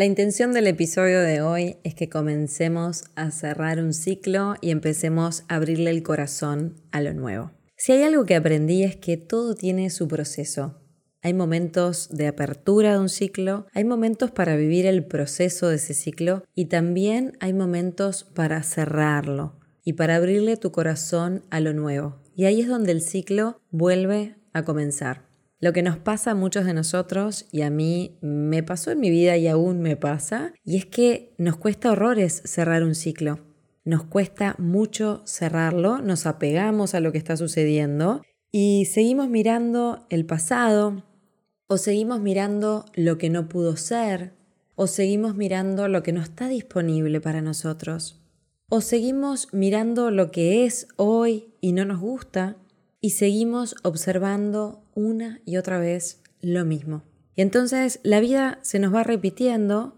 La intención del episodio de hoy es que comencemos a cerrar un ciclo y empecemos a abrirle el corazón a lo nuevo. Si hay algo que aprendí es que todo tiene su proceso. Hay momentos de apertura de un ciclo, hay momentos para vivir el proceso de ese ciclo y también hay momentos para cerrarlo y para abrirle tu corazón a lo nuevo. Y ahí es donde el ciclo vuelve a comenzar. Lo que nos pasa a muchos de nosotros, y a mí me pasó en mi vida y aún me pasa, y es que nos cuesta horrores cerrar un ciclo. Nos cuesta mucho cerrarlo, nos apegamos a lo que está sucediendo y seguimos mirando el pasado, o seguimos mirando lo que no pudo ser, o seguimos mirando lo que no está disponible para nosotros, o seguimos mirando lo que es hoy y no nos gusta, y seguimos observando una y otra vez lo mismo. Y entonces la vida se nos va repitiendo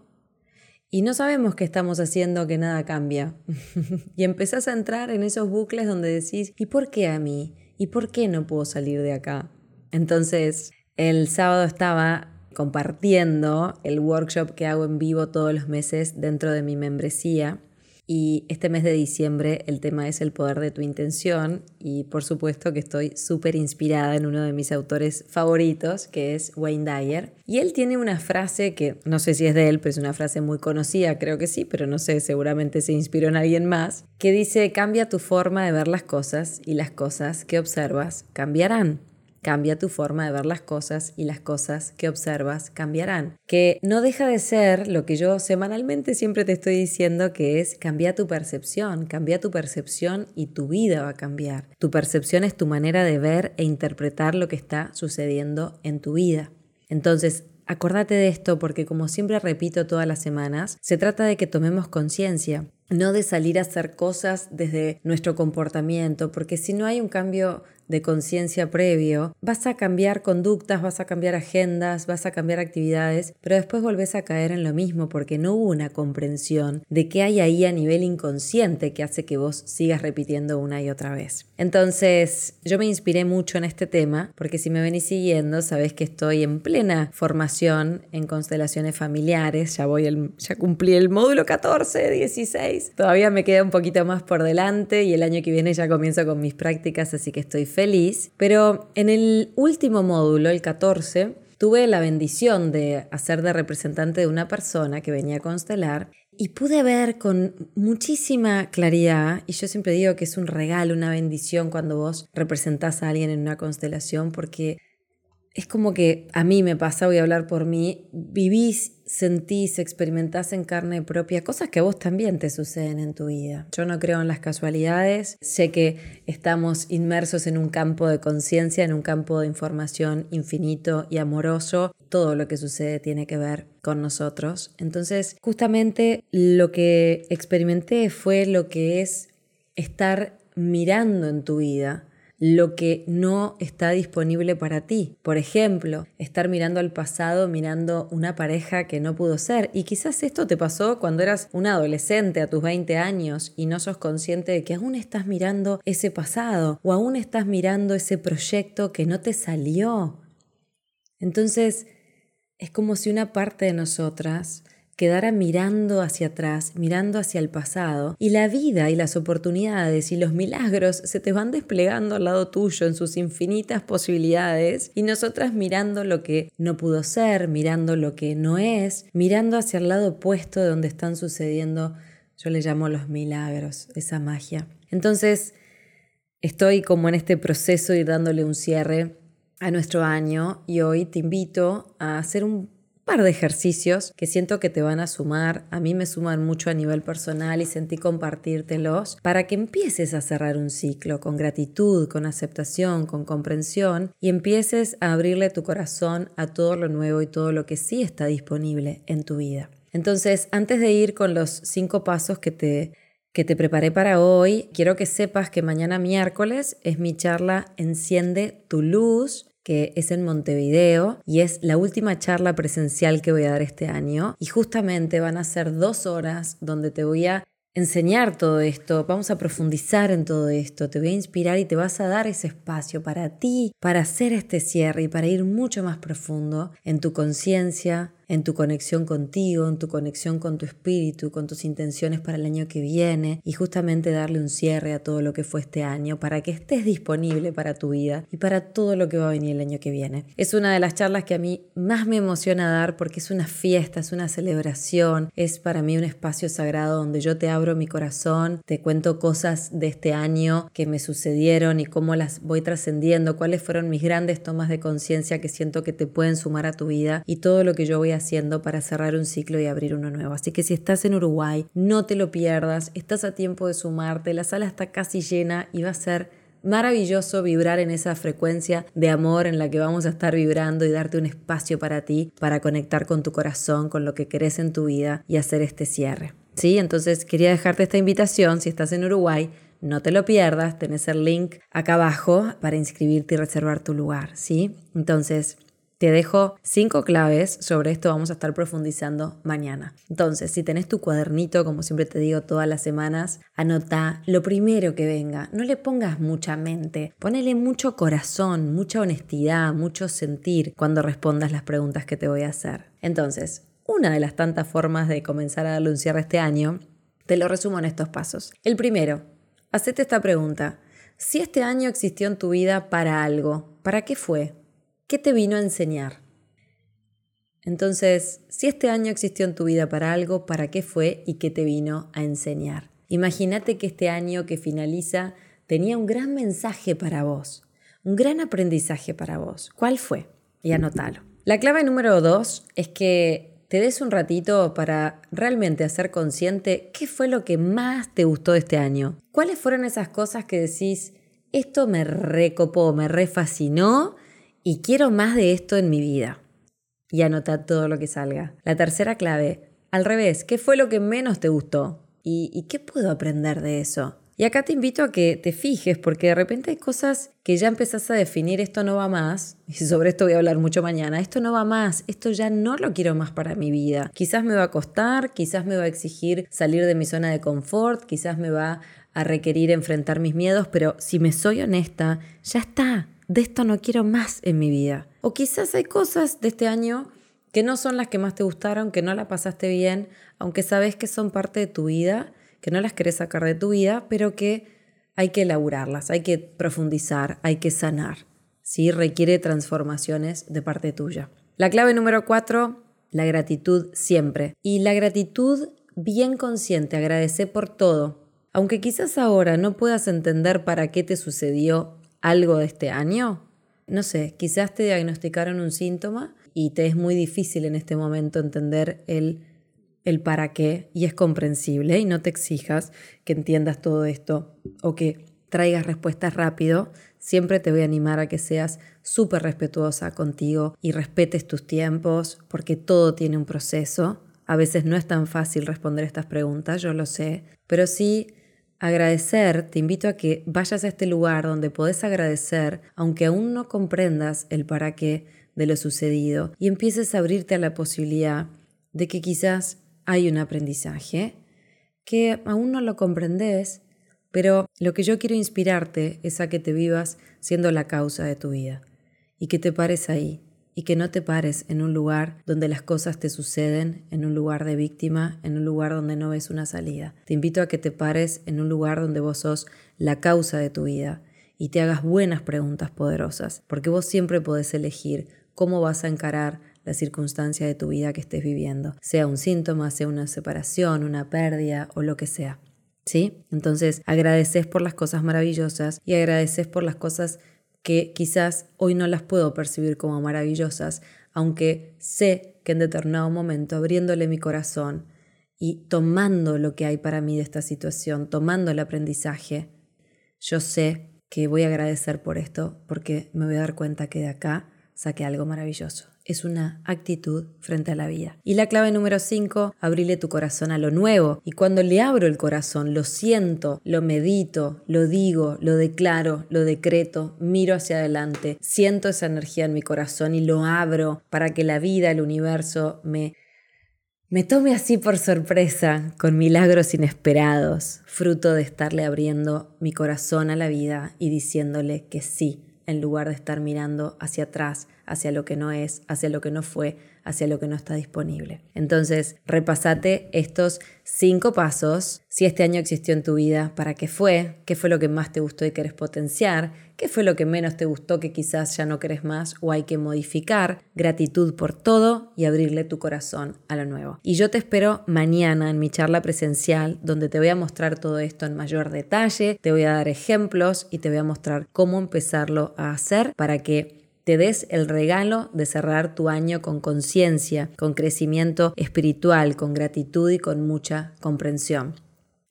y no sabemos qué estamos haciendo que nada cambia. y empezás a entrar en esos bucles donde decís, ¿y por qué a mí? ¿Y por qué no puedo salir de acá? Entonces, el sábado estaba compartiendo el workshop que hago en vivo todos los meses dentro de mi membresía y este mes de diciembre el tema es el poder de tu intención y por supuesto que estoy súper inspirada en uno de mis autores favoritos que es Wayne Dyer. Y él tiene una frase que no sé si es de él, pero es una frase muy conocida, creo que sí, pero no sé, seguramente se inspiró en alguien más, que dice cambia tu forma de ver las cosas y las cosas que observas cambiarán. Cambia tu forma de ver las cosas y las cosas que observas cambiarán. Que no deja de ser lo que yo semanalmente siempre te estoy diciendo que es cambia tu percepción, cambia tu percepción y tu vida va a cambiar. Tu percepción es tu manera de ver e interpretar lo que está sucediendo en tu vida. Entonces, Acordate de esto porque como siempre repito todas las semanas, se trata de que tomemos conciencia, no de salir a hacer cosas desde nuestro comportamiento, porque si no hay un cambio de conciencia previo, vas a cambiar conductas, vas a cambiar agendas, vas a cambiar actividades, pero después volvés a caer en lo mismo porque no hubo una comprensión de qué hay ahí a nivel inconsciente que hace que vos sigas repitiendo una y otra vez. Entonces, yo me inspiré mucho en este tema porque si me venís siguiendo, sabés que estoy en plena formación en constelaciones familiares, ya voy ya cumplí el módulo 14, 16. Todavía me queda un poquito más por delante y el año que viene ya comienzo con mis prácticas, así que estoy feliz, pero en el último módulo, el 14, tuve la bendición de hacer de representante de una persona que venía a constelar y pude ver con muchísima claridad, y yo siempre digo que es un regalo, una bendición cuando vos representás a alguien en una constelación, porque es como que a mí me pasa, voy a hablar por mí, vivís, sentís, experimentás en carne propia cosas que a vos también te suceden en tu vida. Yo no creo en las casualidades, sé que estamos inmersos en un campo de conciencia, en un campo de información infinito y amoroso. Todo lo que sucede tiene que ver con nosotros. Entonces, justamente lo que experimenté fue lo que es estar mirando en tu vida lo que no está disponible para ti. Por ejemplo, estar mirando al pasado, mirando una pareja que no pudo ser. Y quizás esto te pasó cuando eras un adolescente a tus 20 años y no sos consciente de que aún estás mirando ese pasado o aún estás mirando ese proyecto que no te salió. Entonces, es como si una parte de nosotras quedara mirando hacia atrás, mirando hacia el pasado, y la vida y las oportunidades y los milagros se te van desplegando al lado tuyo en sus infinitas posibilidades, y nosotras mirando lo que no pudo ser, mirando lo que no es, mirando hacia el lado opuesto de donde están sucediendo, yo le llamo los milagros, esa magia. Entonces, estoy como en este proceso y dándole un cierre a nuestro año y hoy te invito a hacer un par de ejercicios que siento que te van a sumar, a mí me suman mucho a nivel personal y sentí compartírtelos para que empieces a cerrar un ciclo con gratitud, con aceptación, con comprensión y empieces a abrirle tu corazón a todo lo nuevo y todo lo que sí está disponible en tu vida. Entonces, antes de ir con los cinco pasos que te que te preparé para hoy. Quiero que sepas que mañana miércoles es mi charla Enciende tu luz que es en Montevideo y es la última charla presencial que voy a dar este año. Y justamente van a ser dos horas donde te voy a enseñar todo esto, vamos a profundizar en todo esto, te voy a inspirar y te vas a dar ese espacio para ti, para hacer este cierre y para ir mucho más profundo en tu conciencia, en tu conexión contigo, en tu conexión con tu espíritu, con tus intenciones para el año que viene y justamente darle un cierre a todo lo que fue este año para que estés disponible para tu vida y para todo lo que va a venir el año que viene. Es una de las charlas que a mí más me emociona dar porque es una fiesta, es una celebración, es para mí un espacio sagrado donde yo te abro mi corazón, te cuento cosas de este año que me sucedieron y cómo las voy trascendiendo, cuáles fueron mis grandes tomas de conciencia que siento que te pueden sumar a tu vida y todo lo que yo voy haciendo para cerrar un ciclo y abrir uno nuevo. Así que si estás en Uruguay, no te lo pierdas, estás a tiempo de sumarte, la sala está casi llena y va a ser maravilloso vibrar en esa frecuencia de amor en la que vamos a estar vibrando y darte un espacio para ti, para conectar con tu corazón, con lo que querés en tu vida y hacer este cierre. ¿Sí? Entonces quería dejarte esta invitación, si estás en Uruguay, no te lo pierdas, tenés el link acá abajo para inscribirte y reservar tu lugar, ¿sí? Entonces, te dejo cinco claves, sobre esto vamos a estar profundizando mañana. Entonces, si tenés tu cuadernito, como siempre te digo todas las semanas, anota lo primero que venga, no le pongas mucha mente, ponele mucho corazón, mucha honestidad, mucho sentir cuando respondas las preguntas que te voy a hacer. Entonces, una de las tantas formas de comenzar a darle un cierre este año, te lo resumo en estos pasos. El primero, hacete esta pregunta. Si este año existió en tu vida para algo, ¿para qué fue? ¿Qué te vino a enseñar? Entonces, si este año existió en tu vida para algo, ¿para qué fue y qué te vino a enseñar? Imagínate que este año que finaliza tenía un gran mensaje para vos, un gran aprendizaje para vos. ¿Cuál fue? Y anótalo. La clave número dos es que te des un ratito para realmente hacer consciente qué fue lo que más te gustó de este año. ¿Cuáles fueron esas cosas que decís, esto me recopó, me refascinó y quiero más de esto en mi vida. Y anota todo lo que salga. La tercera clave, al revés, ¿qué fue lo que menos te gustó? ¿Y, qué puedo aprender de eso? Y acá te invito a que te fijes, porque de repente hay cosas que ya empezás a definir, esto no va más, y sobre esto voy a hablar mucho mañana, esto no va más, esto ya no lo quiero más para mi vida. Quizás me va a costar, quizás me va a exigir salir de mi zona de confort, quizás me va a requerir enfrentar mis miedos, pero si me soy honesta, ya está, de esto no quiero más en mi vida. O quizás hay cosas de este año que no son las que más te gustaron, que no la pasaste bien, aunque sabes que son parte de tu vida, que no las querés sacar de tu vida, pero que hay que elaborarlas, hay que profundizar, hay que sanar. ¿sí? Requiere transformaciones de parte tuya. La clave número cuatro, la gratitud siempre. Y la gratitud bien consciente, agradecer por todo. Aunque quizás ahora no puedas entender para qué te sucedió algo de este año? No sé, quizás te diagnosticaron un síntoma y te es muy difícil en este momento entender el, el para qué y es comprensible y no te exijas que entiendas todo esto o que traigas respuestas rápido. Siempre te voy a animar a que seas súper respetuosa contigo y respetes tus tiempos porque todo tiene un proceso. A veces no es tan fácil responder estas preguntas, yo lo sé, pero sí Agradecer, te invito a que vayas a este lugar donde podés agradecer, aunque aún no comprendas el para qué de lo sucedido, y empieces a abrirte a la posibilidad de que quizás hay un aprendizaje que aún no lo comprendes, pero lo que yo quiero inspirarte es a que te vivas siendo la causa de tu vida y que te pares ahí y que no te pares en un lugar donde las cosas te suceden, en un lugar de víctima, en un lugar donde no ves una salida. Te invito a que te pares en un lugar donde vos sos la causa de tu vida y te hagas buenas preguntas poderosas, porque vos siempre podés elegir cómo vas a encarar la circunstancia de tu vida que estés viviendo, sea un síntoma, sea una separación, una pérdida o lo que sea. ¿Sí? Entonces, agradeces por las cosas maravillosas y agradeces por las cosas que quizás hoy no las puedo percibir como maravillosas, aunque sé que en determinado momento, abriéndole mi corazón y tomando lo que hay para mí de esta situación, tomando el aprendizaje, yo sé que voy a agradecer por esto porque me voy a dar cuenta que de acá saqué algo maravilloso es una actitud frente a la vida. Y la clave número 5, abrile tu corazón a lo nuevo. Y cuando le abro el corazón, lo siento, lo medito, lo digo, lo declaro, lo decreto, miro hacia adelante, siento esa energía en mi corazón y lo abro para que la vida, el universo me me tome así por sorpresa, con milagros inesperados, fruto de estarle abriendo mi corazón a la vida y diciéndole que sí, en lugar de estar mirando hacia atrás, hacia lo que no es, hacia lo que no fue, hacia lo que no está disponible. Entonces, repasate estos cinco pasos. Si este año existió en tu vida, ¿para qué fue? ¿Qué fue lo que más te gustó y querés potenciar? ¿Qué fue lo que menos te gustó que quizás ya no querés más o hay que modificar? Gratitud por todo y abrirle tu corazón a lo nuevo. Y yo te espero mañana en mi charla presencial donde te voy a mostrar todo esto en mayor detalle, te voy a dar ejemplos y te voy a mostrar cómo empezarlo a hacer para que te des el regalo de cerrar tu año con conciencia, con crecimiento espiritual, con gratitud y con mucha comprensión.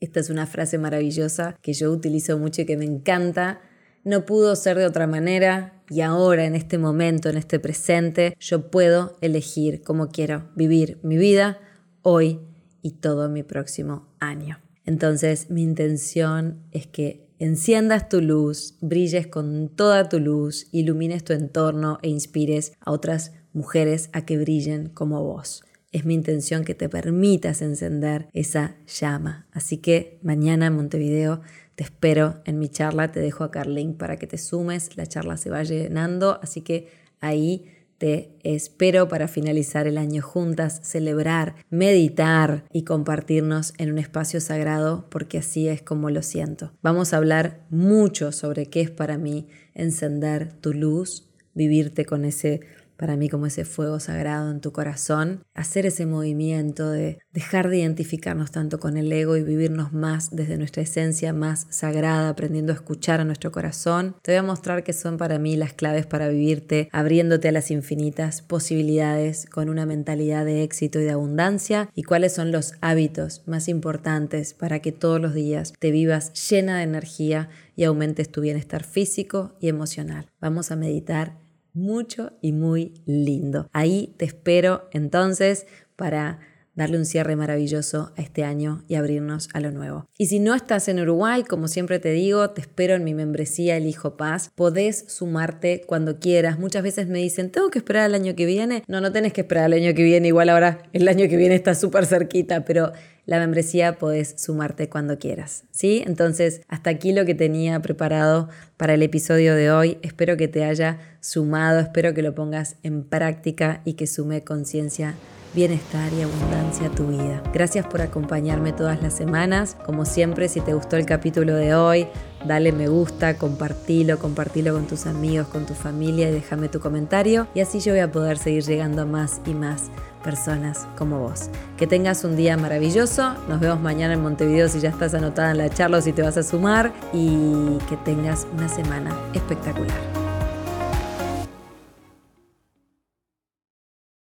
Esta es una frase maravillosa que yo utilizo mucho y que me encanta. No pudo ser de otra manera y ahora, en este momento, en este presente, yo puedo elegir cómo quiero vivir mi vida hoy y todo mi próximo año. Entonces, mi intención es que enciendas tu luz, brilles con toda tu luz, ilumines tu entorno e inspires a otras mujeres a que brillen como vos. Es mi intención que te permitas encender esa llama. Así que mañana en Montevideo te espero en mi charla, te dejo acá el link para que te sumes, la charla se va llenando, así que ahí espero para finalizar el año juntas, celebrar, meditar y compartirnos en un espacio sagrado porque así es como lo siento. Vamos a hablar mucho sobre qué es para mí encender tu luz, vivirte con ese para mí como ese fuego sagrado en tu corazón, hacer ese movimiento de dejar de identificarnos tanto con el ego y vivirnos más desde nuestra esencia más sagrada, aprendiendo a escuchar a nuestro corazón. Te voy a mostrar qué son para mí las claves para vivirte, abriéndote a las infinitas posibilidades con una mentalidad de éxito y de abundancia y cuáles son los hábitos más importantes para que todos los días te vivas llena de energía y aumentes tu bienestar físico y emocional. Vamos a meditar mucho y muy lindo. Ahí te espero entonces para darle un cierre maravilloso a este año y abrirnos a lo nuevo. Y si no estás en Uruguay, como siempre te digo, te espero en mi membresía El Hijo Paz. Podés sumarte cuando quieras. Muchas veces me dicen, ¿tengo que esperar el año que viene? No, no tenés que esperar el año que viene. Igual ahora el año que viene está súper cerquita, pero la membresía podés sumarte cuando quieras. ¿Sí? Entonces, hasta aquí lo que tenía preparado para el episodio de hoy. Espero que te haya sumado, espero que lo pongas en práctica y que sume conciencia bienestar y abundancia a tu vida. Gracias por acompañarme todas las semanas. Como siempre, si te gustó el capítulo de hoy, dale me gusta, compartilo, compartilo con tus amigos, con tu familia y déjame tu comentario. Y así yo voy a poder seguir llegando a más y más personas como vos. Que tengas un día maravilloso. Nos vemos mañana en Montevideo si ya estás anotada en la charla o si te vas a sumar. Y que tengas una semana espectacular.